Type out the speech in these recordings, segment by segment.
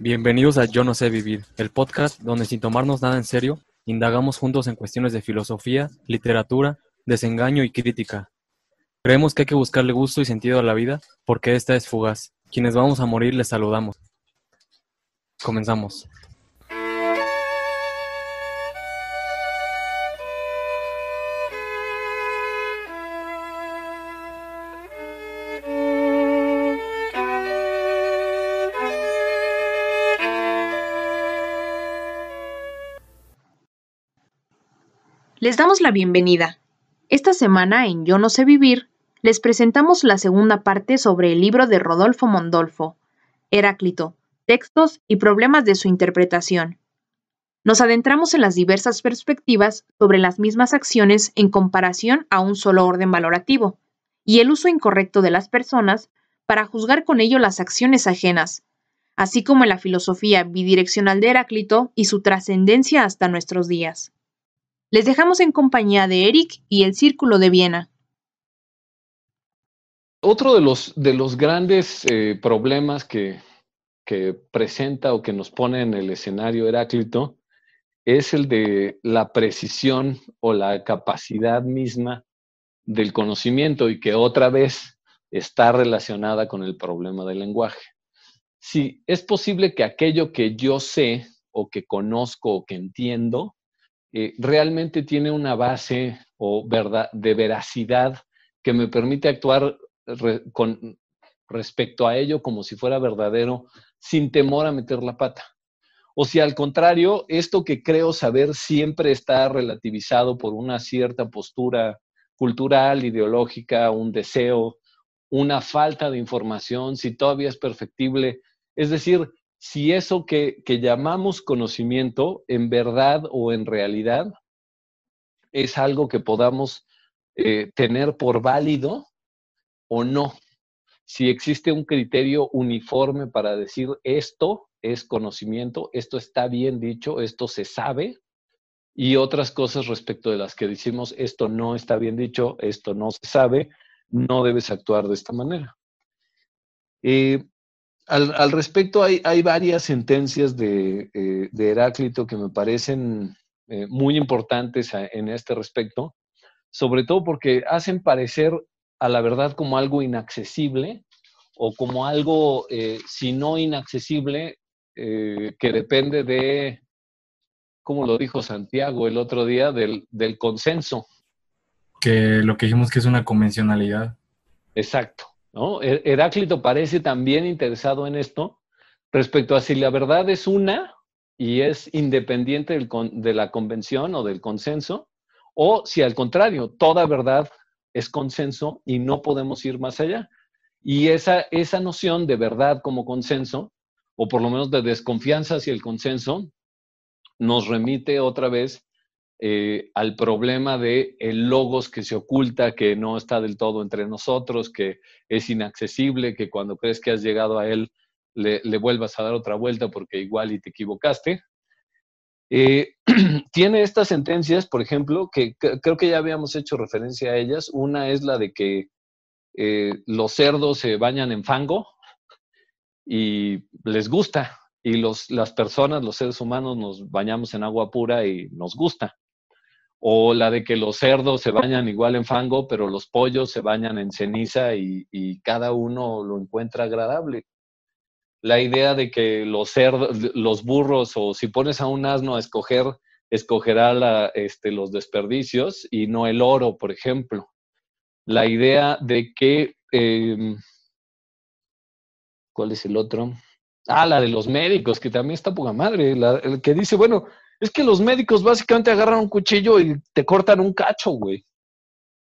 Bienvenidos a Yo no sé vivir, el podcast donde sin tomarnos nada en serio, indagamos juntos en cuestiones de filosofía, literatura, desengaño y crítica. Creemos que hay que buscarle gusto y sentido a la vida porque esta es fugaz. Quienes vamos a morir les saludamos. Comenzamos. Damos la bienvenida. Esta semana en Yo no sé vivir, les presentamos la segunda parte sobre el libro de Rodolfo Mondolfo, Heráclito, textos y problemas de su interpretación. Nos adentramos en las diversas perspectivas sobre las mismas acciones en comparación a un solo orden valorativo, y el uso incorrecto de las personas para juzgar con ello las acciones ajenas, así como en la filosofía bidireccional de Heráclito y su trascendencia hasta nuestros días. Les dejamos en compañía de Eric y el Círculo de Viena. Otro de los, de los grandes eh, problemas que, que presenta o que nos pone en el escenario Heráclito es el de la precisión o la capacidad misma del conocimiento y que otra vez está relacionada con el problema del lenguaje. Si es posible que aquello que yo sé o que conozco o que entiendo eh, realmente tiene una base o verdad, de veracidad que me permite actuar con respecto a ello como si fuera verdadero, sin temor a meter la pata. O si al contrario, esto que creo saber siempre está relativizado por una cierta postura cultural, ideológica, un deseo, una falta de información, si todavía es perfectible. Es decir, si eso que, llamamos conocimiento en verdad o en realidad es algo que podamos eh, tener por válido o no. Si existe un criterio uniforme para decir esto es conocimiento, esto está bien dicho, esto se sabe, y otras cosas respecto de las que decimos esto no está bien dicho, esto no se sabe, no debes actuar de esta manera. Eh, al, respecto, hay, varias sentencias de, eh, Heráclito que me parecen eh, muy importantes en este respecto, sobre todo porque hacen parecer a la verdad como algo inaccesible o como algo, eh, si no inaccesible, que depende de, como lo dijo Santiago el otro día, del, del consenso. Que lo que dijimos que es una convencionalidad. Exacto. Heráclito parece también interesado en esto respecto a si la verdad es una y es independiente de la convención o del consenso, o si al contrario, toda verdad es consenso y no podemos ir más allá. Y esa, esa noción de verdad como consenso, o por lo menos de desconfianza hacia el consenso, nos remite otra vez eh, al problema de el logos que se oculta, que no está del todo entre nosotros, que es inaccesible, que cuando crees que has llegado a él le, vuelvas a dar otra vuelta porque igual y te equivocaste. Eh, tiene estas sentencias, por ejemplo, que creo que ya habíamos hecho referencia a ellas. Una es la de que eh, los cerdos se bañan en fango y les gusta, y los, las personas, los seres humanos, nos bañamos en agua pura y nos gusta o la de que los cerdos se bañan igual en fango, pero los pollos se bañan en ceniza y, cada uno lo encuentra agradable. La idea de que los cerdos, los burros, o si pones a un asno a escoger, escogerá este, los desperdicios y no el oro, por ejemplo. La idea de que, em, ¿cuál es el otro? Ah, la de los médicos, que también está poca madre, el que dice, bueno, es que los médicos básicamente agarran un cuchillo y te cortan un cacho, güey.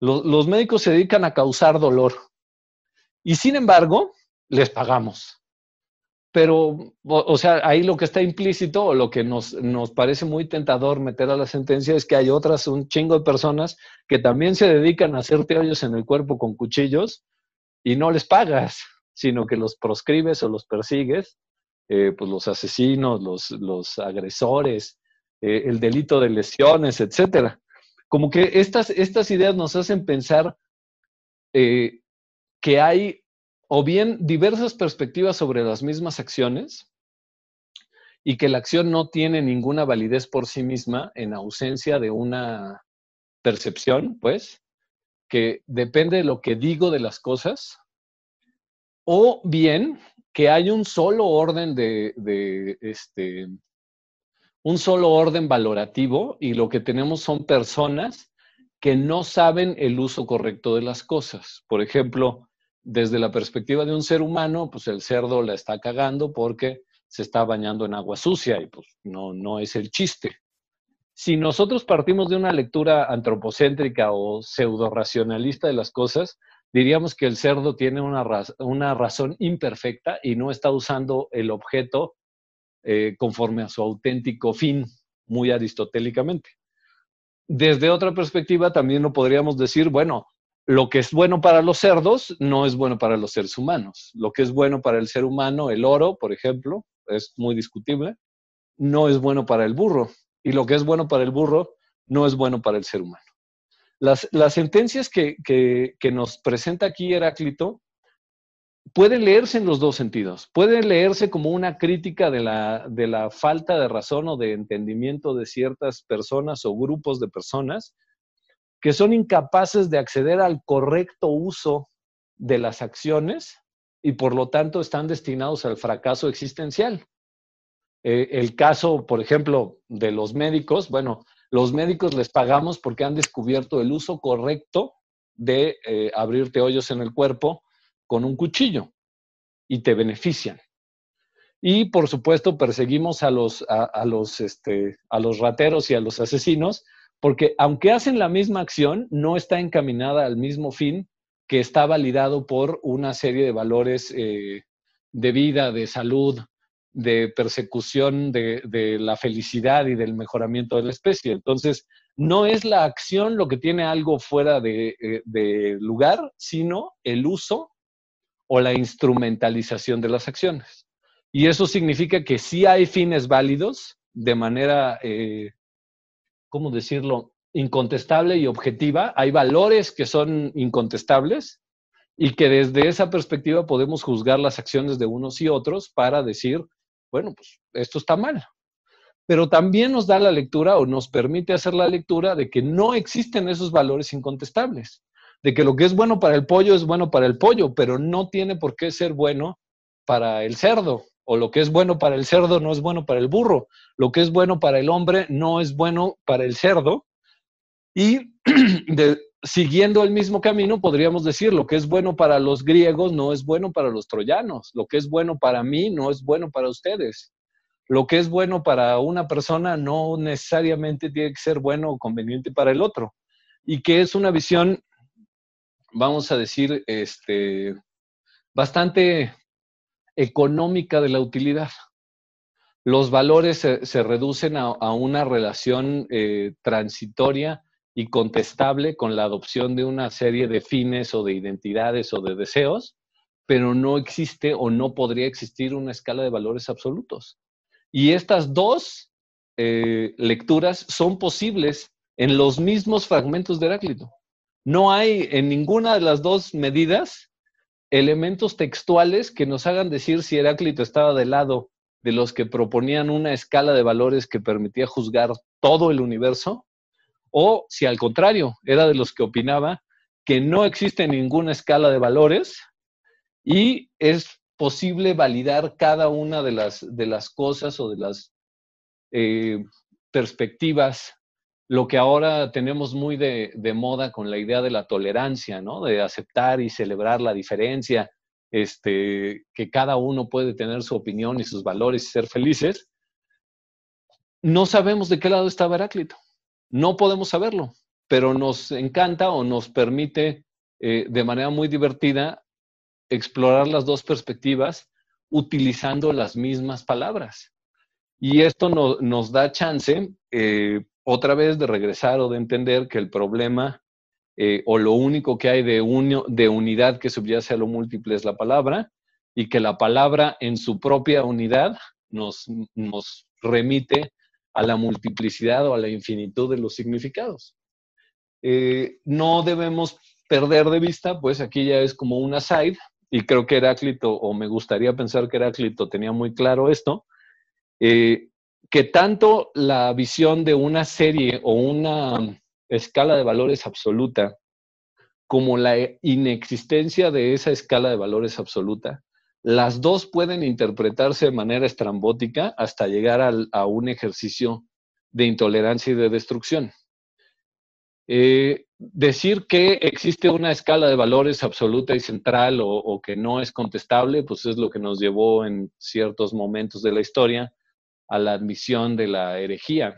Los, médicos se dedican a causar dolor. Y sin embargo, les pagamos. Pero, o, sea, ahí lo que está implícito o lo que nos, nos parece muy tentador meter a la sentencia es que hay otras, un chingo de personas que también se dedican a hacerte hoyos en el cuerpo con cuchillos y no les pagas, sino que los proscribes o los persigues, eh, pues los asesinos, los, los agresores, eh, el delito de lesiones, etcétera. Como que estas, estas ideas nos hacen pensar eh, que hay o bien diversas perspectivas sobre las mismas acciones, y que la acción no tiene ninguna validez por sí misma en ausencia de una percepción, pues, que depende de lo que digo de las cosas, o bien que hay un solo orden de, de este, un solo orden valorativo y lo que tenemos son personas que no saben el uso correcto de las cosas. Por ejemplo, desde la perspectiva de un ser humano, pues el cerdo la está cagando porque se está bañando en agua sucia y pues no, no es el chiste. Si nosotros partimos de una lectura antropocéntrica o pseudo-racionalista de las cosas, diríamos que el cerdo tiene una, una razón imperfecta y no está usando el objeto eh, conforme a su auténtico fin, muy aristotélicamente. Desde otra perspectiva, también lo podríamos decir, bueno, lo que es bueno para los cerdos no es bueno para los seres humanos. Lo que es bueno para el ser humano, el oro, por ejemplo, es muy discutible, no es bueno para el burro. Y lo que es bueno para el burro no es bueno para el ser humano. Las, sentencias que, que nos presenta aquí Heráclito pueden leerse en los dos sentidos. Pueden leerse como una crítica de la, de la falta de razón o de entendimiento de ciertas personas o grupos de personas que son incapaces de acceder al correcto uso de las acciones y por lo tanto están destinados al fracaso existencial. Eh, el caso, por ejemplo, de los médicos, bueno, los médicos les pagamos porque han descubierto el uso correcto de eh, abrirte hoyos en el cuerpo con un cuchillo y te benefician. Y por supuesto perseguimos a los, a, los, este, a los rateros y a los asesinos, porque aunque hacen la misma acción, no está encaminada al mismo fin que está validado por una serie de valores eh, de vida, de salud, de persecución de, de, la felicidad y del mejoramiento de la especie. Entonces, no es la acción lo que tiene algo fuera de, eh, de lugar, sino el uso o la instrumentalización de las acciones. Y eso significa que sí hay fines válidos de manera, eh, ¿cómo decirlo?, incontestable y objetiva. Hay valores que son incontestables y que desde esa perspectiva podemos juzgar las acciones de unos y otros para decir, bueno, pues esto está mal. Pero también nos da la lectura o nos permite hacer la lectura de que no existen esos valores incontestables de que lo que es bueno para el pollo es bueno para el pollo, pero no tiene por qué ser bueno para el cerdo, o lo que es bueno para el cerdo no es bueno para el burro, lo que es bueno para el hombre no es bueno para el cerdo, y siguiendo el mismo camino podríamos decir, lo que es bueno para los griegos no es bueno para los troyanos, lo que es bueno para mí no es bueno para ustedes. Lo que es bueno para una persona no necesariamente tiene que ser bueno o conveniente para el otro. Y que es una visión vamos a decir, este, bastante económica de la utilidad. Los valores se, reducen a, una relación eh, transitoria y contestable con la adopción de una serie de fines o de identidades o de deseos, pero no existe o no podría existir una escala de valores absolutos. Y estas dos eh, lecturas son posibles en los mismos fragmentos de Heráclito. No hay en ninguna de las dos medidas elementos textuales que nos hagan decir si Heráclito estaba del lado de los que proponían una escala de valores que permitía juzgar todo el universo, o si al contrario, era de los que opinaba que no existe ninguna escala de valores y es posible validar cada una de las, de las cosas o de las eh, perspectivas lo que ahora tenemos muy de, moda con la idea de la tolerancia, ¿no? De aceptar y celebrar la diferencia, este, que cada uno puede tener su opinión y sus valores y ser felices. No sabemos de qué lado está Heráclito. No podemos saberlo, pero nos encanta o nos permite eh, de manera muy divertida explorar las dos perspectivas utilizando las mismas palabras. Y esto nos da chance, eh, otra vez de regresar o de entender que el problema eh, o lo único que hay de, de unidad que subyace a lo múltiple es la palabra y que la palabra en su propia unidad nos, nos remite a la multiplicidad o a la infinitud de los significados. Eh, no debemos perder de vista, pues aquí ya es como una side, y creo que Heráclito, o me gustaría pensar que Heráclito tenía muy claro esto, eh, que tanto la visión de una serie o una escala de valores absoluta como la inexistencia de esa escala de valores absoluta, las dos pueden interpretarse de manera estrambótica hasta llegar a un ejercicio de intolerancia y de destrucción. Eh, decir que existe una escala de valores absoluta y central o, que no es contestable, pues es lo que nos llevó en ciertos momentos de la historia a la admisión de la herejía,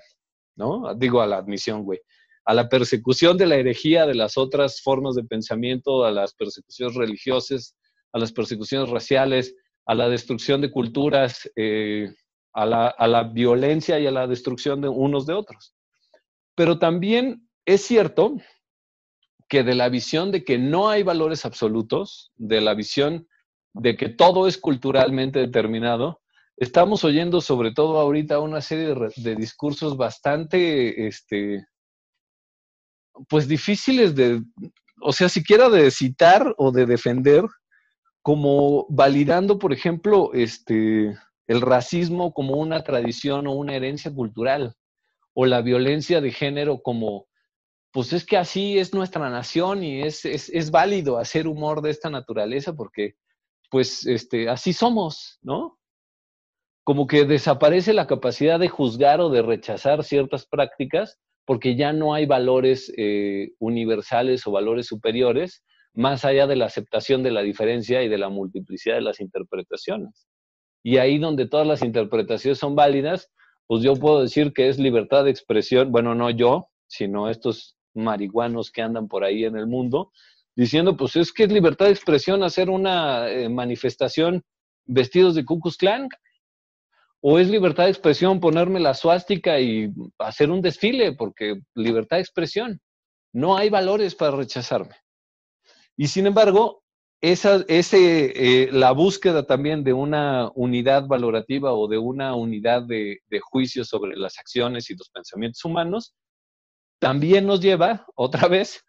¿no? Digo a la admisión, güey, a la persecución de la herejía de las otras formas de pensamiento, a las persecuciones religiosas, a las persecuciones raciales, a la destrucción de culturas, eh, a, la, a la violencia y a la destrucción de unos de otros. Pero también es cierto que de la visión de que no hay valores absolutos, de la visión de que todo es culturalmente determinado, estamos oyendo sobre todo ahorita una serie de, discursos bastante, este, pues difíciles de, o sea, siquiera de citar o de defender, como validando, por ejemplo, este, el racismo como una tradición o una herencia cultural, o la violencia de género como pues es que así es nuestra nación y es, es, válido hacer humor de esta naturaleza porque, pues, este, así somos, ¿no? Como que desaparece la capacidad de juzgar o de rechazar ciertas prácticas porque ya no hay valores eh, universales o valores superiores más allá de la aceptación de la diferencia y de la multiplicidad de las interpretaciones. Y ahí donde todas las interpretaciones son válidas, pues yo puedo decir que es libertad de expresión, bueno, no yo, sino estos marihuanos que andan por ahí en el mundo, diciendo, pues es que es libertad de expresión hacer una eh, manifestación vestidos de Ku Klux Klan, o es libertad de expresión ponerme la suástica y hacer un desfile, porque libertad de expresión. No hay valores para rechazarme. Y sin embargo, esa, ese, eh, la búsqueda también de una unidad valorativa o de una unidad de, de juicio sobre las acciones y los pensamientos humanos también nos lleva, otra vez,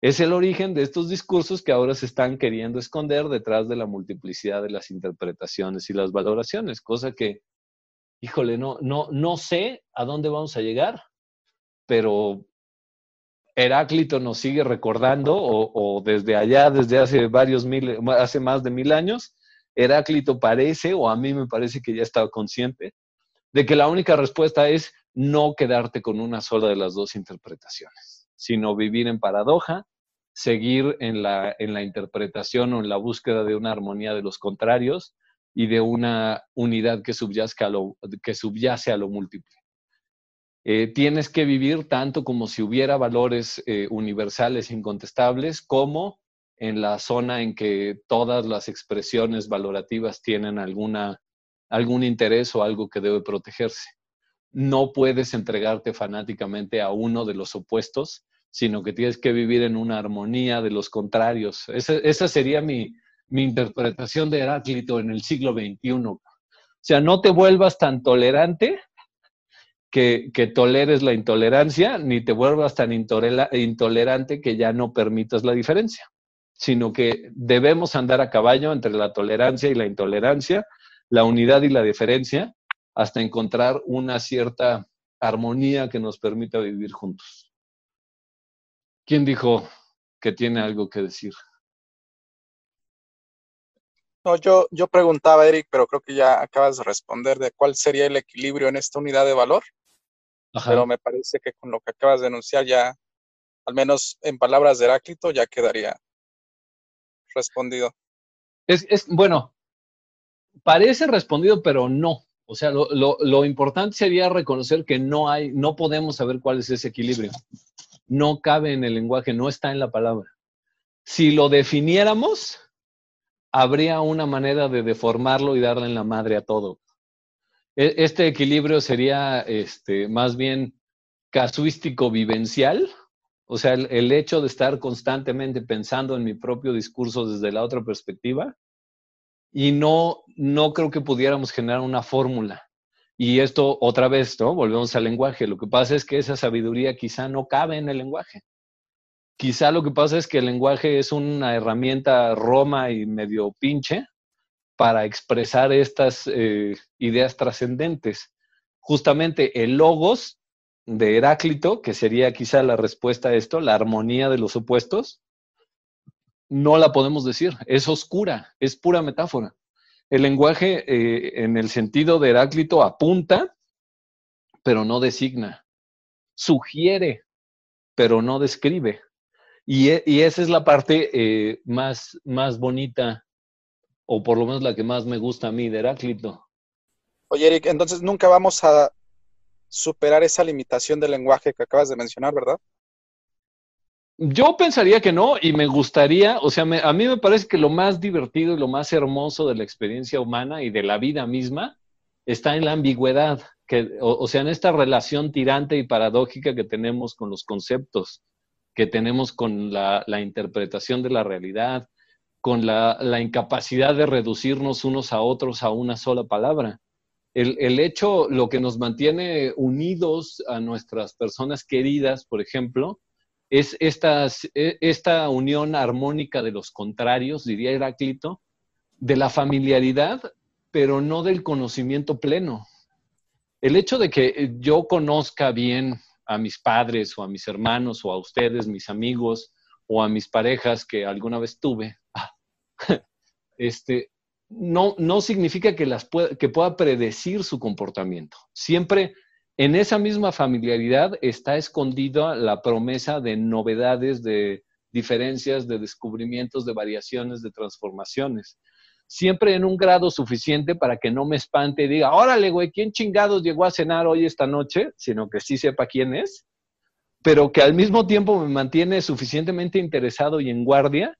es el origen de estos discursos que ahora se están queriendo esconder detrás de la multiplicidad de las interpretaciones y las valoraciones, cosa que, híjole, no, no, no sé a dónde vamos a llegar, pero Heráclito nos sigue recordando, o, desde allá, desde hace varios mil, hace más de mil años, Heráclito parece, o a mí me parece que ya estaba consciente, de que la única respuesta es no quedarte con una sola de las dos interpretaciones, sino vivir en paradoja, seguir en la, en la interpretación o en la búsqueda de una armonía de los contrarios y de una unidad que a lo, que subyace a lo múltiple. Eh, tienes que vivir tanto como si hubiera valores eh, universales incontestables, como en la zona en que todas las expresiones valorativas tienen alguna, algún interés o algo que debe protegerse no puedes entregarte fanáticamente a uno de los opuestos, sino que tienes que vivir en una armonía de los contrarios. Esa, sería mi, interpretación de Heráclito en el siglo XXI. O sea, no te vuelvas tan tolerante que, toleres la intolerancia, ni te vuelvas tan intolerante que ya no permitas la diferencia, sino que debemos andar a caballo entre la tolerancia y la intolerancia, la unidad y la diferencia, hasta encontrar una cierta armonía que nos permita vivir juntos. ¿Quién dijo que tiene algo que decir? No, yo, yo preguntaba, Eric, pero creo que ya acabas de responder de cuál sería el equilibrio en esta unidad de valor. Pero me parece que con lo que acabas de enunciar ya, al menos en palabras de Heráclito, ya quedaría respondido. Es, es bueno, parece respondido, pero no. O sea, lo, importante sería reconocer que no hay, no podemos saber cuál es ese equilibrio. No cabe en el lenguaje, no está en la palabra. Si lo definiéramos, habría una manera de deformarlo y darle en la madre a todo. E, este equilibrio sería este, más bien casuístico vivencial, o sea, el, hecho de estar constantemente pensando en mi propio discurso desde la otra perspectiva, y no, no creo que pudiéramos generar una fórmula. Y esto otra vez, ¿no? Volvemos al lenguaje. Lo que pasa es que esa sabiduría quizá no cabe en el lenguaje. Quizá lo que pasa es que el lenguaje es una herramienta roma y medio pinche para expresar estas eh, ideas trascendentes. Justamente el logos de Heráclito, que sería quizá la respuesta a esto, la armonía de los opuestos, no la podemos decir, es oscura, es pura metáfora. El lenguaje eh, en el sentido de Heráclito apunta, pero no designa, sugiere, pero no describe. Y, e, esa es la parte eh, más, más bonita, o por lo menos la que más me gusta a mí de Heráclito. Oye, Eric, entonces nunca vamos a superar esa limitación del lenguaje que acabas de mencionar, ¿verdad? Yo pensaría que no y me gustaría, o sea, a mí me parece que lo más divertido y lo más hermoso de la experiencia humana y de la vida misma está en la ambigüedad, que, o, sea, en esta relación tirante y paradójica que tenemos con los conceptos, que tenemos con la, interpretación de la realidad, con la, incapacidad de reducirnos unos a otros a una sola palabra. El, hecho, lo que nos mantiene unidos a nuestras personas queridas, por ejemplo, es e, esta unión armónica de los contrarios, diría Heráclito, de la familiaridad, pero no del conocimiento pleno. El hecho de que yo conozca bien a mis padres o a mis hermanos o a ustedes, mis amigos o a mis parejas que alguna vez tuve, este, no, no significa que, las que pueda predecir su comportamiento. Siempre en esa misma familiaridad está escondida la promesa de novedades, de diferencias, de descubrimientos, de variaciones, de transformaciones. Siempre en un grado suficiente para que no me espante y diga, órale, güey, ¿quién chingados llegó a cenar hoy esta noche? Sino que sí sepa quién es, pero que al mismo tiempo me mantiene suficientemente interesado y en guardia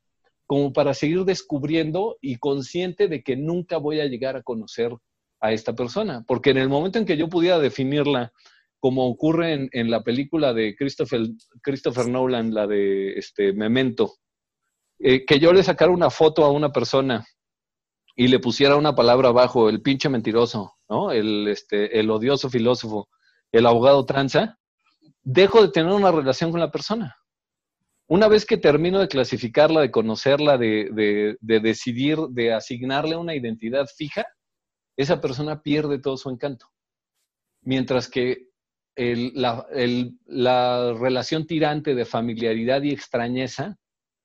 como para seguir descubriendo y consciente de que nunca voy a llegar a conocer a esta persona, porque en el momento en que yo pudiera definirla como ocurre en, la película de Christopher, Christopher, Nolan, la de este, Memento, eh, que yo le sacara una foto a una persona y le pusiera una palabra abajo, el pinche mentiroso, ¿no? el, este, el odioso filósofo, el abogado tranza, dejo de tener una relación con la persona. Una vez que termino de clasificarla, de conocerla, de, de decidir, de asignarle una identidad fija, esa persona pierde todo su encanto. Mientras que la, la relación tirante de familiaridad y extrañeza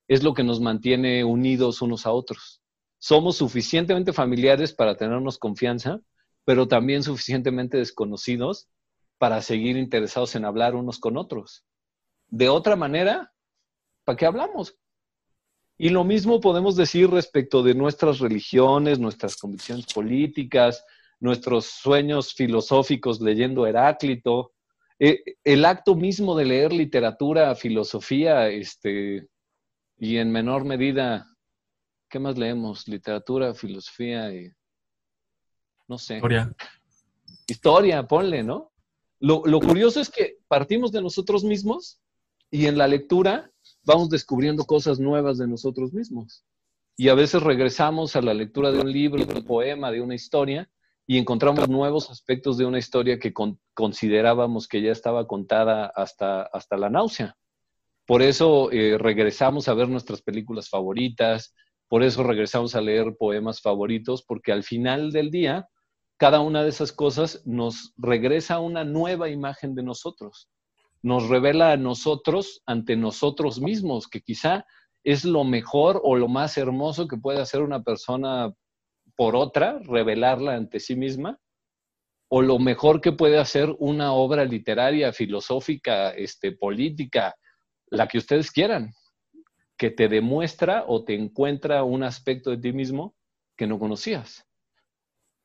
es lo que nos mantiene unidos unos a otros. Somos suficientemente familiares para tenernos confianza, pero también suficientemente desconocidos para seguir interesados en hablar unos con otros. De otra manera, ¿para qué hablamos? Y lo mismo podemos decir respecto de nuestras religiones, nuestras convicciones políticas, nuestros sueños filosóficos leyendo Heráclito, eh, el acto mismo de leer literatura, filosofía, este, y en menor medida, ¿qué más leemos? Literatura, filosofía y no sé. Historia. Historia, ponle, ¿no? Lo, lo curioso es que partimos de nosotros mismos y en la lectura vamos descubriendo cosas nuevas de nosotros mismos. Y a veces regresamos a la lectura de un libro, de un poema, de una historia, y encontramos nuevos aspectos de una historia que considerábamos que ya estaba contada hasta, hasta la náusea. Por eso eh, regresamos a ver nuestras películas favoritas, por eso regresamos a leer poemas favoritos, porque al final del día, cada una de esas cosas nos regresa a una nueva imagen de nosotros. Nos revela a nosotros ante nosotros mismos, que quizá es lo mejor o lo más hermoso que puede hacer una persona por otra, revelarla ante sí misma, o lo mejor que puede hacer una obra literaria, filosófica, este, política, la que ustedes quieran, que te demuestra o te encuentra un aspecto de ti mismo que no conocías.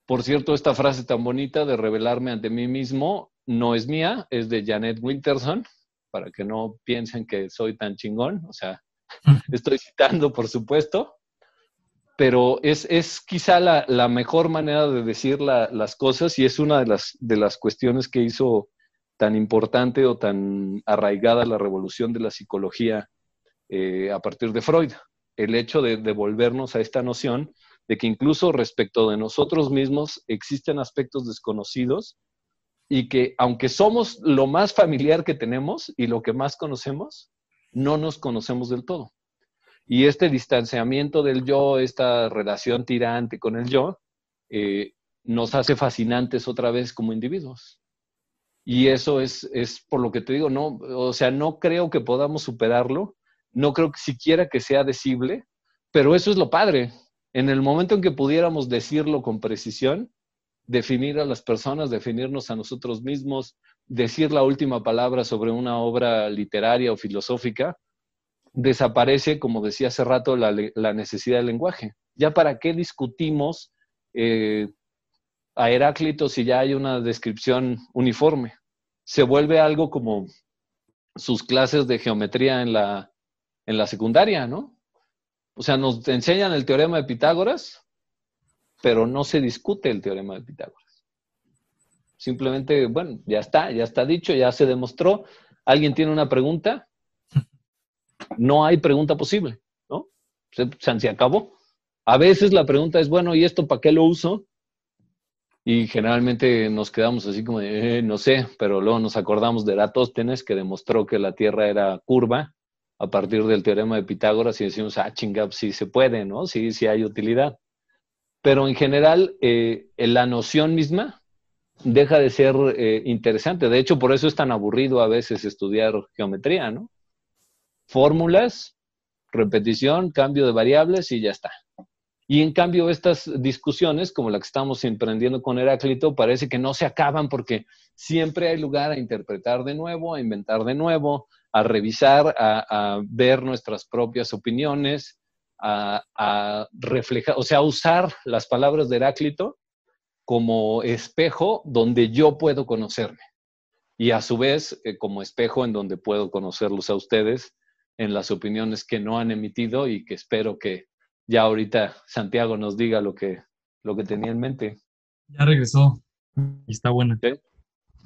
Por cierto, esta frase tan bonita de revelarme ante mí mismo no es mía, es de Janet Winterson, para que no piensen que soy tan chingón, o sea, estoy citando, por supuesto, pero es, es quizá la, la, mejor manera de decir las cosas y es una de las, de las cuestiones que hizo tan importante o tan arraigada la revolución de la psicología eh, a partir de Freud. El hecho de devolvernos a esta noción de que incluso respecto de nosotros mismos existen aspectos desconocidos y que aunque somos lo más familiar que tenemos y lo que más conocemos, no nos conocemos del todo. Y este distanciamiento del yo, esta relación tirante con el yo, eh, nos hace fascinantes otra vez como individuos. Y eso es, es por lo que te digo, no, o sea, no creo que podamos superarlo, no creo que siquiera que sea decible, pero eso es lo padre. En el momento en que pudiéramos decirlo con precisión, definir a las personas, definirnos a nosotros mismos, decir la última palabra sobre una obra literaria o filosófica, desaparece, como decía hace rato, la, necesidad del lenguaje. Ya para qué discutimos eh, a Heráclito si ya hay una descripción uniforme. Se vuelve algo como sus clases de geometría en la, en la secundaria, ¿no? O sea, nos enseñan el teorema de Pitágoras, pero no se discute el teorema de Pitágoras. Simplemente, bueno, ya está, ya está dicho, ya se demostró. ¿Alguien tiene una pregunta? No hay pregunta posible, ¿no? Se, se acabó. A veces la pregunta es, bueno, ¿y esto para qué lo uso? Y generalmente nos quedamos así como de, eh, no sé, pero luego nos acordamos de Eratóstenes que demostró que la Tierra era curva a partir del teorema de Pitágoras y decimos, ah, chingap, sí se puede, ¿no? Sí, sí hay utilidad. Pero en general, eh, la noción misma deja de ser eh, interesante. De hecho, por eso es tan aburrido a veces estudiar geometría, ¿no? Fórmulas, repetición, cambio de variables y ya está. Y en cambio, estas discusiones, como la que estamos emprendiendo con Heráclito, parece que no se acaban porque siempre hay lugar a interpretar de nuevo, a inventar de nuevo, a revisar, a, ver nuestras propias opiniones, a, reflejar, o sea, usar las palabras de Heráclito como espejo donde yo puedo conocerme. Y a su vez, eh, como espejo en donde puedo conocerlos a ustedes en las opiniones que no han emitido y que espero que ya ahorita Santiago nos diga lo que, lo que tenía en mente. Ya regresó y está buena.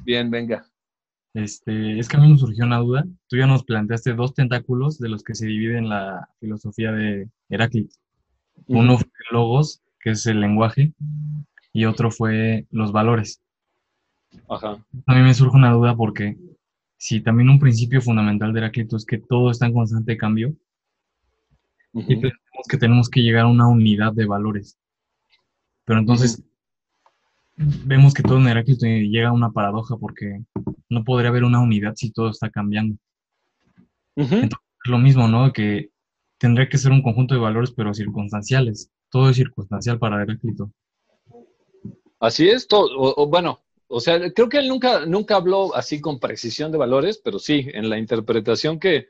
Bien, venga. Este, es que a mí me surgió una duda. Tú ya nos planteaste dos tentáculos de los que se divide la filosofía de Heráclito. Uno fue logos, que es el lenguaje, y otro fue los valores. Ajá. A mí me surge una duda porque si también un principio fundamental de Heráclito es que todo está en constante cambio, y pensamos que tenemos que llegar a una unidad de valores. Pero entonces vemos que todo en Heráclito llega a una paradoja porque no podría haber una unidad si todo está cambiando. Entonces, lo mismo, ¿no? Que tendría que ser un conjunto de valores, pero circunstanciales. Todo es circunstancial para Heráclito. Así es, todo, bueno, o sea, creo que él nunca, nunca habló así con precisión de valores, pero sí, en la interpretación que,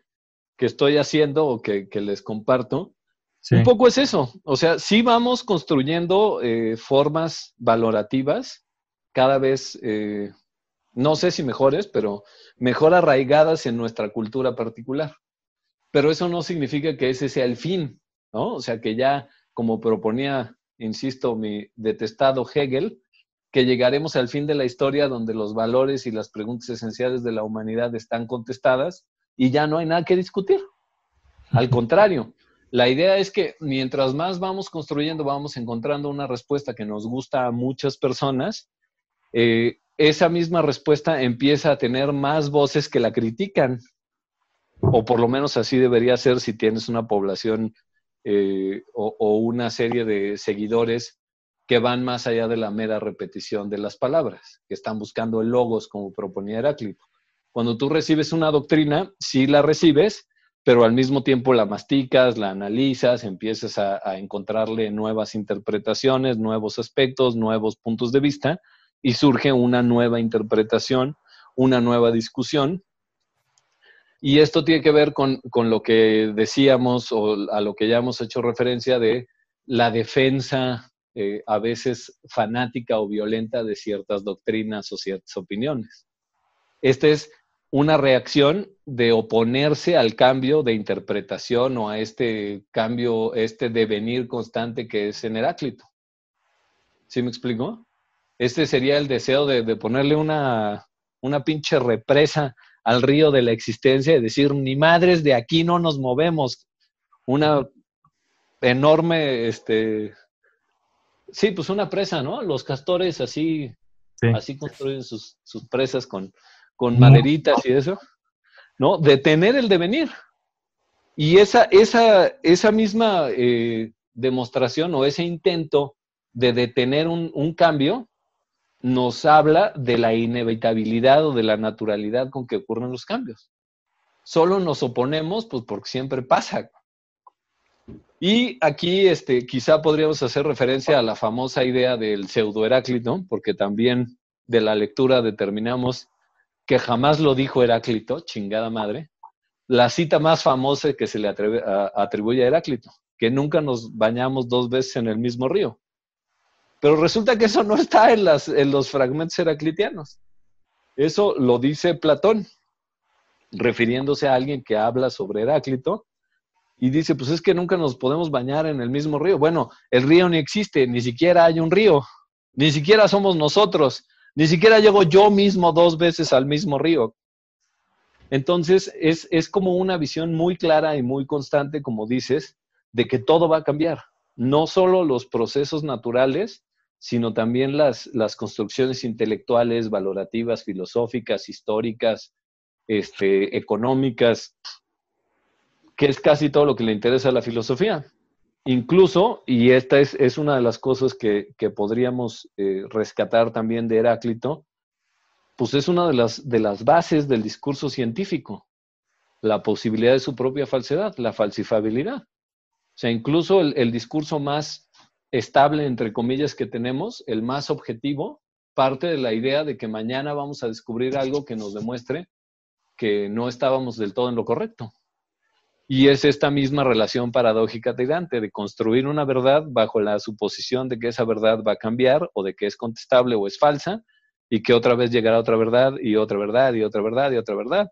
que estoy haciendo o que, les comparto, un poco es eso. O sea, sí vamos construyendo eh, formas valorativas cada vez, eh, no sé si mejores, pero mejor arraigadas en nuestra cultura particular. Pero eso no significa que ese sea el fin, ¿no? O sea, que ya, como proponía, insisto, mi detestado Hegel, que llegaremos al fin de la historia donde los valores y las preguntas esenciales de la humanidad están contestadas y ya no hay nada que discutir. Al contrario, la idea es que mientras más vamos construyendo, vamos encontrando una respuesta que nos gusta a muchas personas, eh, esa misma respuesta empieza a tener más voces que la critican, o por lo menos así debería ser si tienes una población eh, o, o, una serie de seguidores que van más allá de la mera repetición de las palabras, que están buscando el logos como proponía Heráclito. Cuando tú recibes una doctrina, sí la recibes, pero al mismo tiempo la masticas, la analizas, empiezas a, encontrarle nuevas interpretaciones, nuevos aspectos, nuevos puntos de vista, y surge una nueva interpretación, una nueva discusión. Y esto tiene que ver con, lo que decíamos o a lo que ya hemos hecho referencia de la defensa eh, a veces fanática o violenta de ciertas doctrinas o ciertas opiniones. Este es una reacción de oponerse al cambio de interpretación o a este cambio, este devenir constante que es en Heráclito. ¿Sí me explico? Este sería el deseo de, ponerle una, una pinche represa al río de la existencia y decir, ni madres, de aquí no nos movemos. Una enorme, este, sí, pues una presa, ¿no? Los castores así, así construyen sus, sus presas con, con maderitas y eso, ¿no? Detener el devenir. Y esa, esa, esa misma eh, demostración o ese intento de detener un, un, cambio nos habla de la inevitabilidad o de la naturalidad con que ocurren los cambios. Solo nos oponemos, pues porque siempre pasa. Y aquí este, quizá podríamos hacer referencia a la famosa idea del pseudo Heráclito, porque también de la lectura determinamos que jamás lo dijo Heráclito, chingada madre. La cita más famosa que se le atribuye a Heráclito, que nunca nos bañamos dos veces en el mismo río. Pero resulta que eso no está en, las, en los fragmentos heraclitianos. Eso lo dice Platón, refiriéndose a alguien que habla sobre Heráclito y dice, pues es que nunca nos podemos bañar en el mismo río. Bueno, el río ni existe, ni siquiera hay un río, ni siquiera somos nosotros, ni siquiera llego yo mismo dos veces al mismo río. Entonces, es, es como una visión muy clara y muy constante, como dices, de que todo va a cambiar. No solo los procesos naturales, sino también las, las construcciones intelectuales, valorativas, filosóficas, históricas, este, económicas, que es casi todo lo que le interesa a la filosofía. Incluso, y esta es, es una de las cosas que, podríamos eh, rescatar también de Heráclito, pues es una de las, de las bases del discurso científico, la posibilidad de su propia falsedad, la falsificabilidad. O sea, incluso el, el discurso más estable, entre comillas, que tenemos, el más objetivo, parte de la idea de que mañana vamos a descubrir algo que nos demuestre que no estábamos del todo en lo correcto. Y es esta misma relación paradójica de Dante, de construir una verdad bajo la suposición de que esa verdad va a cambiar o de que es contestable o es falsa y que otra vez llegará otra verdad y otra verdad y otra verdad y otra verdad.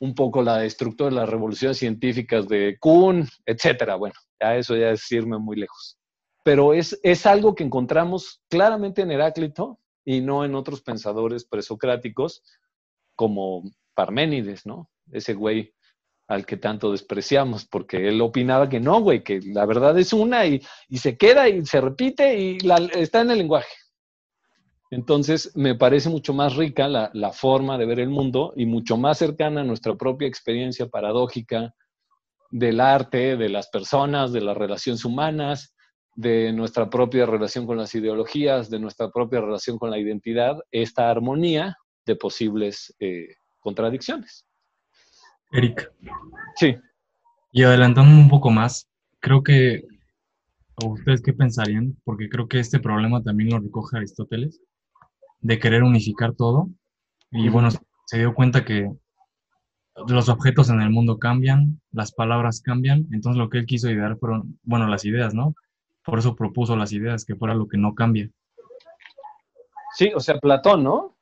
Un poco la estructura de las revoluciones científicas de Kuhn, etcétera. Bueno, ya eso ya es irme muy lejos. Pero es, es algo que encontramos claramente en Heráclito y no en otros pensadores presocráticos como Parménides, ¿no? Ese güey al que tanto despreciamos, porque él opinaba que no, güey, que la verdad es una y, se queda y se repite y está en el lenguaje. Entonces, me parece mucho más rica la, la, forma de ver el mundo y mucho más cercana a nuestra propia experiencia paradójica del arte, de las personas, de las relaciones humanas, de nuestra propia relación con las ideologías, de nuestra propia relación con la identidad, esta armonía de posibles eh, contradicciones. Eric. Sí. Y adelantando un poco más, creo que, ustedes qué pensarían? Porque creo que este problema también lo recoge Aristóteles, de querer unificar todo. Y bueno, se dio cuenta que los objetos en el mundo cambian, las palabras cambian, entonces lo que él quiso idear fueron, bueno, las ideas, ¿no? Por eso propuso las ideas, que fuera lo que no cambia. Sí, o sea, Platón, ¿no?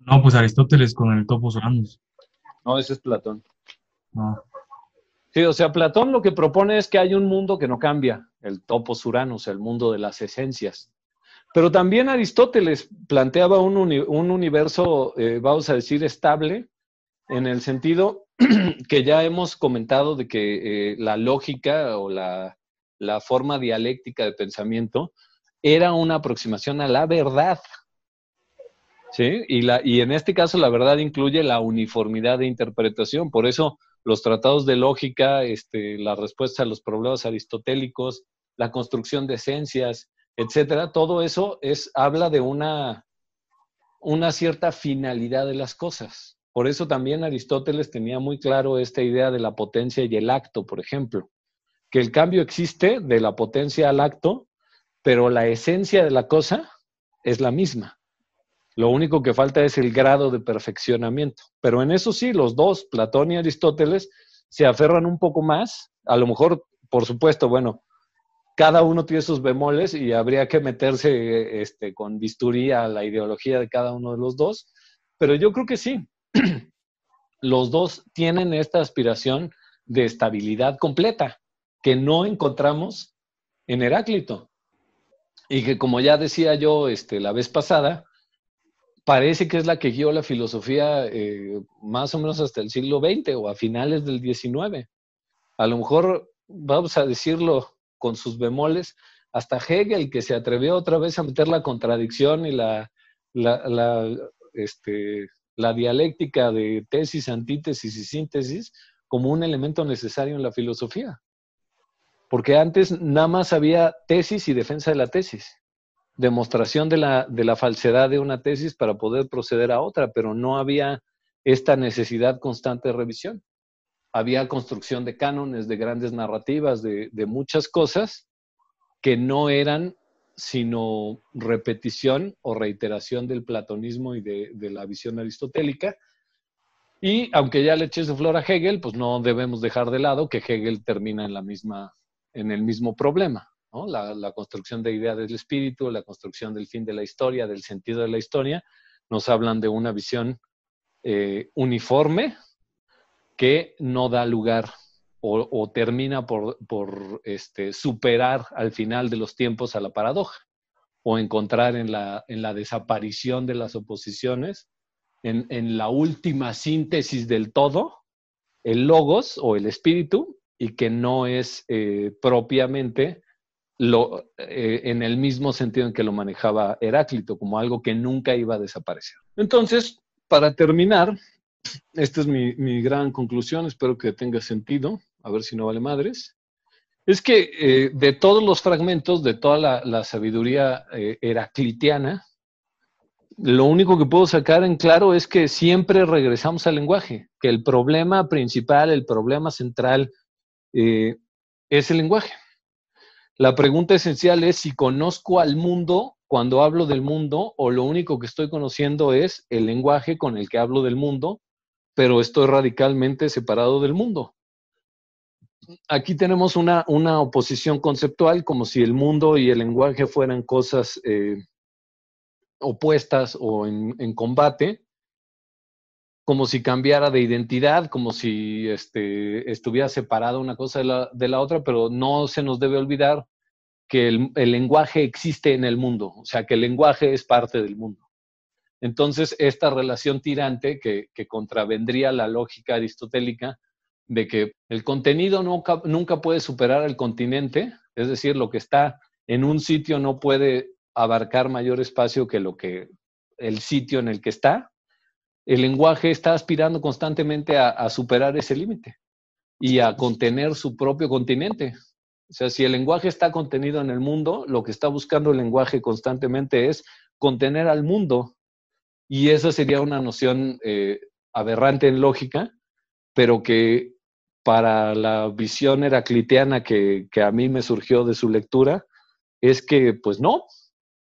No, pues Aristóteles con el topos uranus. No, ese es Platón. Sí, o sea, Platón lo que propone es que hay un mundo que no cambia, el topos uranus, el mundo de las esencias. Pero también Aristóteles planteaba un, universo, eh, vamos a decir, estable, en el sentido que ya hemos comentado de que eh, la lógica o la, la forma dialéctica de pensamiento era una aproximación a la verdad, ¿sí? Y, la, y en este caso la verdad incluye la uniformidad de interpretación, por eso los tratados de lógica, este, la respuesta a los problemas aristotélicos, la construcción de esencias, etcétera, todo eso es, habla de una, una cierta finalidad de las cosas. Por eso también Aristóteles tenía muy claro esta idea de la potencia y el acto, por ejemplo, que el cambio existe de la potencia al acto, pero la esencia de la cosa es la misma. Lo único que falta es el grado de perfeccionamiento. Pero en eso sí, los dos, Platón y Aristóteles, se aferran un poco más. A lo mejor, por supuesto, bueno, cada uno tiene sus bemoles y habría que meterse este, con bisturí a la ideología de cada uno de los dos. Pero yo creo que sí. los dos tienen esta aspiración de estabilidad completa que no encontramos en Heráclito. Y que como ya decía yo este, la vez pasada, parece que es la que guió la filosofía eh, más o menos hasta el siglo XX o a finales del XIX. A lo mejor, vamos a decirlo con sus bemoles, hasta Hegel, que se atrevió otra vez a meter la contradicción y la, la, este, la dialéctica de tesis, antítesis y síntesis, como un elemento necesario en la filosofía. Porque antes nada más había tesis y defensa de la tesis, demostración de la, de la falsedad de una tesis para poder proceder a otra, pero no había esta necesidad constante de revisión. Había construcción de cánones, de grandes narrativas, de, muchas cosas que no eran sino repetición o reiteración del platonismo y de, de, la visión aristotélica. Y aunque ya le eché su flor a Hegel, pues no debemos dejar de lado que Hegel termina en la misma en el mismo problema, ¿no? la, construcción de idea del espíritu, la construcción del fin de la historia, del sentido de la historia, nos hablan de una visión eh, uniforme que no da lugar o, termina por, este, superar al final de los tiempos a la paradoja o encontrar en la, en la desaparición de las oposiciones, en, en la última síntesis del todo, el logos o el espíritu y que no es eh, propiamente lo, eh, en el mismo sentido en que lo manejaba Heráclito, como algo que nunca iba a desaparecer. Entonces, para terminar, esta es mi, gran conclusión, espero que tenga sentido, a ver si no vale madres, es que eh, de todos los fragmentos, de toda la, sabiduría heraclitiana, lo único que puedo sacar en claro es que siempre regresamos al lenguaje, que el problema principal, el problema central eh, es el lenguaje. La pregunta esencial es si conozco al mundo cuando hablo del mundo o lo único que estoy conociendo es el lenguaje con el que hablo del mundo, pero estoy radicalmente separado del mundo. Aquí tenemos una, oposición conceptual como si el mundo y el lenguaje fueran cosas eh, opuestas o en combate, como si cambiara de identidad, como si este, estuviera separada una cosa de la, otra, pero no se nos debe olvidar que el, lenguaje existe en el mundo, o sea, que el lenguaje es parte del mundo. Entonces, esta relación tirante que, contravendría la lógica aristotélica de que el contenido nunca, nunca puede superar el continente, es decir, lo que está en un sitio no puede abarcar mayor espacio que lo que el sitio en el que está, el lenguaje está aspirando constantemente a, superar ese límite y a contener su propio continente. O sea, si el lenguaje está contenido en el mundo, lo que está buscando el lenguaje constantemente es contener al mundo. Y esa sería una noción eh, aberrante en lógica, pero que para la visión heraclitiana que, que a mí me surgió de su lectura, es que, pues no,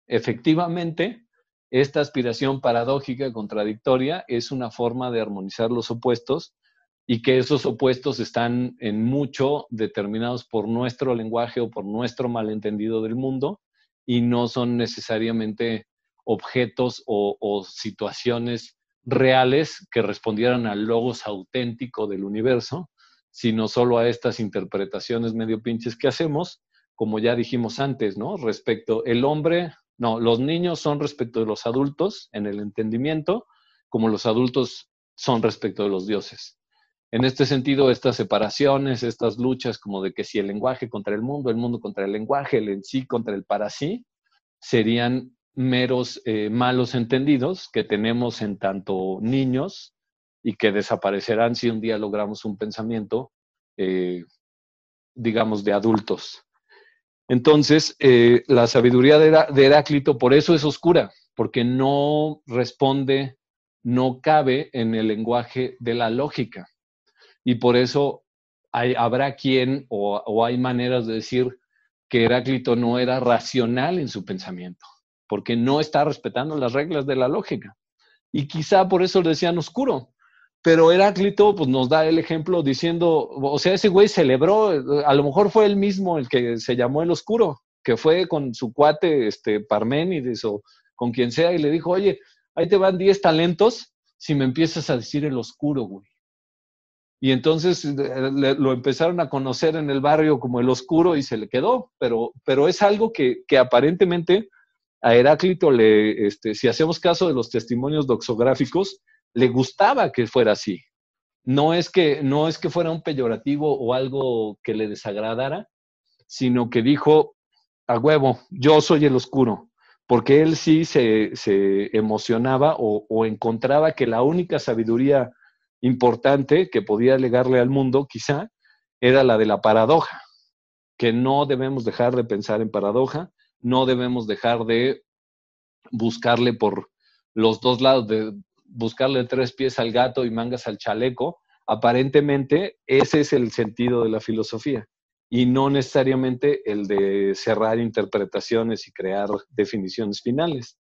efectivamente, esta aspiración paradójica, contradictoria, es una forma de armonizar los opuestos y que esos opuestos están en mucho determinados por nuestro lenguaje o por nuestro malentendido del mundo y no son necesariamente objetos o, situaciones reales que respondieran al logos auténtico del universo, sino solo a estas interpretaciones medio pinches que hacemos, como ya dijimos antes, ¿no? Respecto, el hombre no, los niños son respecto de los adultos en el entendimiento, como los adultos son respecto de los dioses. En este sentido, estas separaciones, estas luchas como de que si el lenguaje contra el mundo, el mundo contra el lenguaje, el en sí contra el para sí, serían meros eh, malos entendidos que tenemos en tanto niños y que desaparecerán si un día logramos un pensamiento, eh, digamos, de adultos. Entonces, eh, la sabiduría de, Heráclito por eso es oscura, porque no responde, no cabe en el lenguaje de la lógica. Y por eso habrá quien o, o hay maneras de decir que Heráclito no era racional en su pensamiento, porque no está respetando las reglas de la lógica. Y quizá por eso le decían oscuro, pero Heráclito pues, nos da el ejemplo diciendo, o sea, ese güey celebró, a lo mejor fue él mismo el que se llamó el oscuro, que fue con su cuate este, Parménides o con quien sea y le dijo, oye, ahí te van 10 talentos si me empiezas a decir el oscuro, güey. Y entonces eh, lo empezaron a conocer en el barrio como el oscuro y se le quedó, pero, pero es algo que, que aparentemente a Heráclito le, este, si hacemos caso de los testimonios doxográficos, le gustaba que fuera así. No es que, no es que fuera un peyorativo o algo que le desagradara, sino que dijo, a huevo, yo soy el oscuro, porque él sí se, emocionaba o, encontraba que la única sabiduría importante que podía legarle al mundo, quizá, era la de la paradoja, que no debemos dejar de pensar en paradoja, no debemos dejar de buscarle por los dos lados, de buscarle tres pies al gato y mangas al chaleco. Aparentemente ese es el sentido de la filosofía y no necesariamente el de cerrar interpretaciones y crear definiciones finales.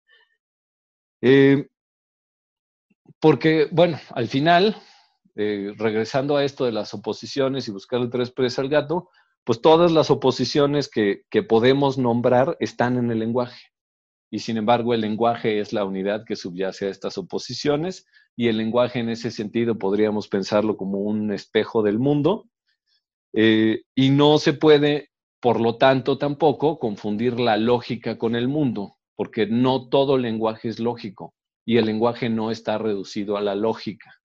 Eh, porque, bueno, al final, eh, regresando a esto de las oposiciones y buscarle tres pies al gato, pues todas las oposiciones que, podemos nombrar están en el lenguaje. Y sin embargo, el lenguaje es la unidad que subyace a estas oposiciones y el lenguaje en ese sentido podríamos pensarlo como un espejo del mundo. Eh, y no se puede, por lo tanto, tampoco confundir la lógica con el mundo, porque no todo lenguaje es lógico y el lenguaje no está reducido a la lógica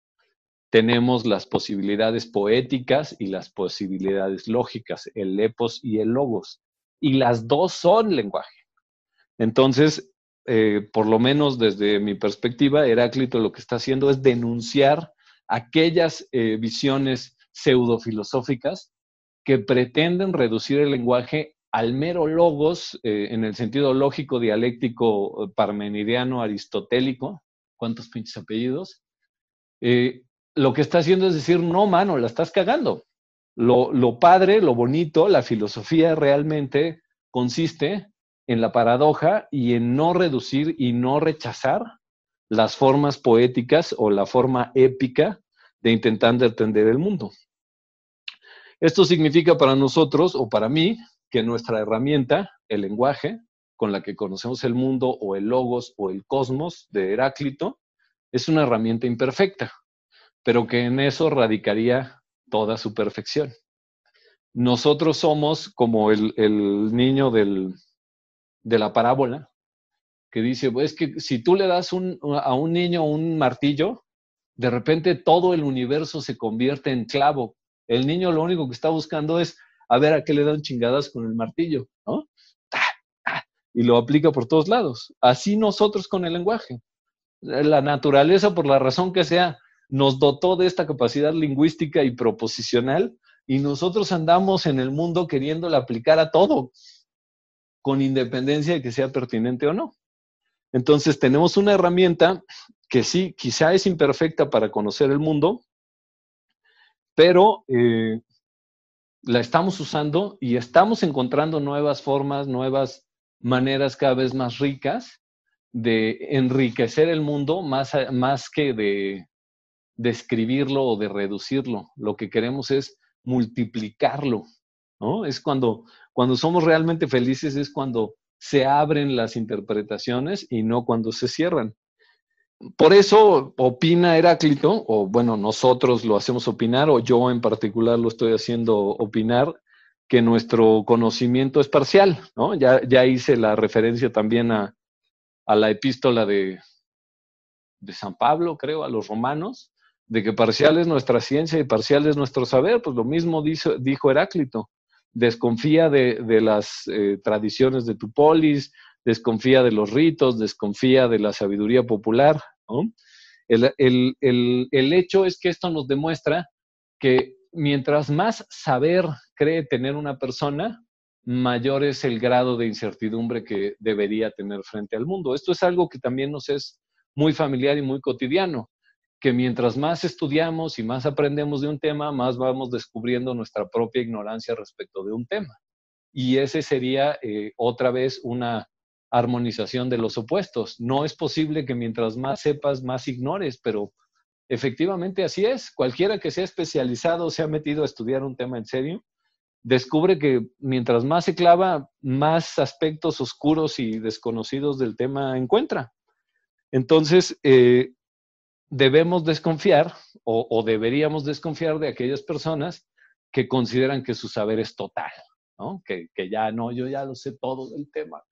tenemos las posibilidades poéticas y las posibilidades lógicas, el lepos y el logos. Y las dos son lenguaje. Entonces, eh, por lo menos desde mi perspectiva, Heráclito lo que está haciendo es denunciar aquellas eh, visiones pseudofilosóficas que pretenden reducir el lenguaje al mero logos eh, en el sentido lógico, dialéctico, parmenidiano, aristotélico. ¿Cuántos pinches apellidos? lo que está haciendo es decir, no, mano, la estás cagando. Lo, padre, lo bonito, la filosofía realmente consiste en la paradoja y en no reducir y no rechazar las formas poéticas o la forma épica de intentando entender el mundo. Esto significa para nosotros o para mí que nuestra herramienta, el lenguaje, con la que conocemos el mundo o el logos o el cosmos de Heráclito, es una herramienta imperfecta pero que en eso radicaría toda su perfección. Nosotros somos como el, niño de la parábola, que dice, pues que si tú le das a un niño un martillo, de repente todo el universo se convierte en clavo. El niño lo único que está buscando es a ver a qué le dan chingadas con el martillo, ¿no? Y lo aplica por todos lados. Así nosotros con el lenguaje. La naturaleza, por la razón que sea, nos dotó de esta capacidad lingüística y proposicional y nosotros andamos en el mundo queriéndola aplicar a todo, con independencia de que sea pertinente o no. Entonces tenemos una herramienta que sí, quizá es imperfecta para conocer el mundo, pero eh, la estamos usando y estamos encontrando nuevas formas, nuevas maneras cada vez más ricas de enriquecer el mundo más, más que de describirlo o de reducirlo. Lo que queremos es multiplicarlo. Es cuando, cuando somos realmente felices, es cuando se abren las interpretaciones y no cuando se cierran. Por eso opina Heráclito, o bueno, nosotros lo hacemos opinar, o yo en particular lo estoy haciendo opinar, que nuestro conocimiento es parcial, ¿no? Ya, ya hice la referencia también a, a la epístola de, de San Pablo, creo, a los romanos, de que parcial es nuestra ciencia y parcial es nuestro saber, pues lo mismo dijo, Heráclito. Desconfía de, las eh, tradiciones de tu polis, desconfía de los ritos, desconfía de la sabiduría popular. El, el hecho es que esto nos demuestra que mientras más saber cree tener una persona, mayor es el grado de incertidumbre que debería tener frente al mundo. Esto es algo que también nos es muy familiar y muy cotidiano que mientras más estudiamos y más aprendemos de un tema, más vamos descubriendo nuestra propia ignorancia respecto de un tema. Y ese sería eh, otra vez una armonización de los opuestos. No es posible que mientras más sepas, más ignores, pero efectivamente así es. Cualquiera que sea especializado, se ha metido a estudiar un tema en serio, descubre que mientras más se clava, más aspectos oscuros y desconocidos del tema encuentra. Entonces, eh, debemos desconfiar o, deberíamos desconfiar de aquellas personas que consideran que su saber es total, ¿no? Que, ya no, yo ya lo sé todo del tema.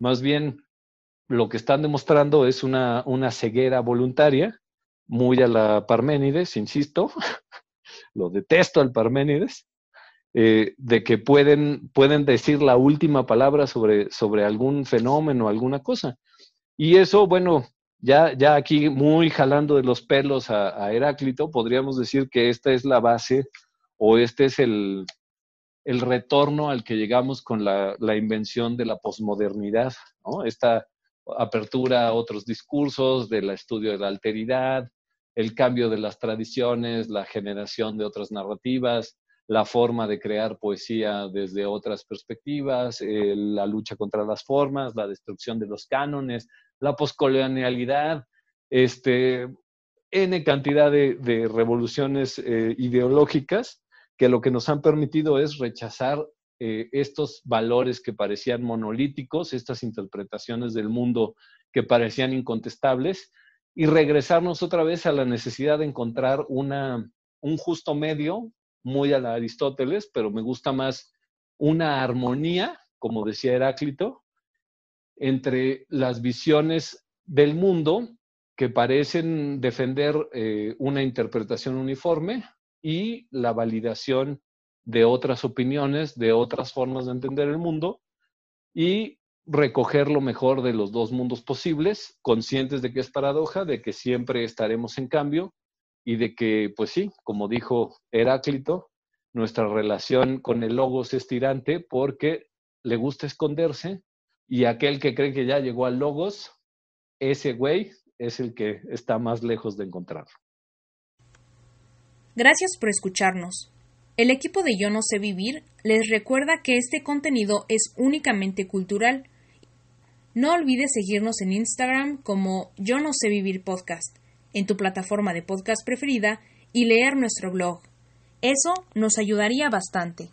Más bien, lo que están demostrando es una, una ceguera voluntaria, muy a la Parménides, insisto, lo detesto al Parménides, eh, de que pueden, pueden decir la última palabra sobre, sobre algún fenómeno, alguna cosa. Y eso, bueno, Ya, ya aquí muy jalando de los pelos a, Heráclito, podríamos decir que esta es la base o este es el, retorno al que llegamos con la, invención de la posmodernidad, esta apertura a otros discursos, del estudio de la alteridad, el cambio de las tradiciones, la generación de otras narrativas, la forma de crear poesía desde otras perspectivas, eh, la lucha contra las formas, la destrucción de los cánones, la poscolonialidad, este, N cantidad de, revoluciones eh, ideológicas que lo que nos han permitido es rechazar eh, estos valores que parecían monolíticos, estas interpretaciones del mundo que parecían incontestables, y regresarnos otra vez a la necesidad de encontrar una, un justo medio, muy a la Aristóteles, pero me gusta más una armonía, como decía Heráclito, entre las visiones del mundo que parecen defender eh, una interpretación uniforme y la validación de otras opiniones, de otras formas de entender el mundo y recoger lo mejor de los dos mundos posibles, conscientes de que es paradoja, de que siempre estaremos en cambio y de que, pues sí, como dijo Heráclito, nuestra relación con el logos es tirante porque le gusta esconderse y aquel que cree que ya llegó al logos, ese güey es el que está más lejos de encontrarlo. Gracias por escucharnos. El equipo de Yo No sé vivir les recuerda que este contenido es únicamente cultural. No olvides seguirnos en Instagram como Yo No sé vivir podcast, en tu plataforma de podcast preferida y leer nuestro blog. Eso nos ayudaría bastante.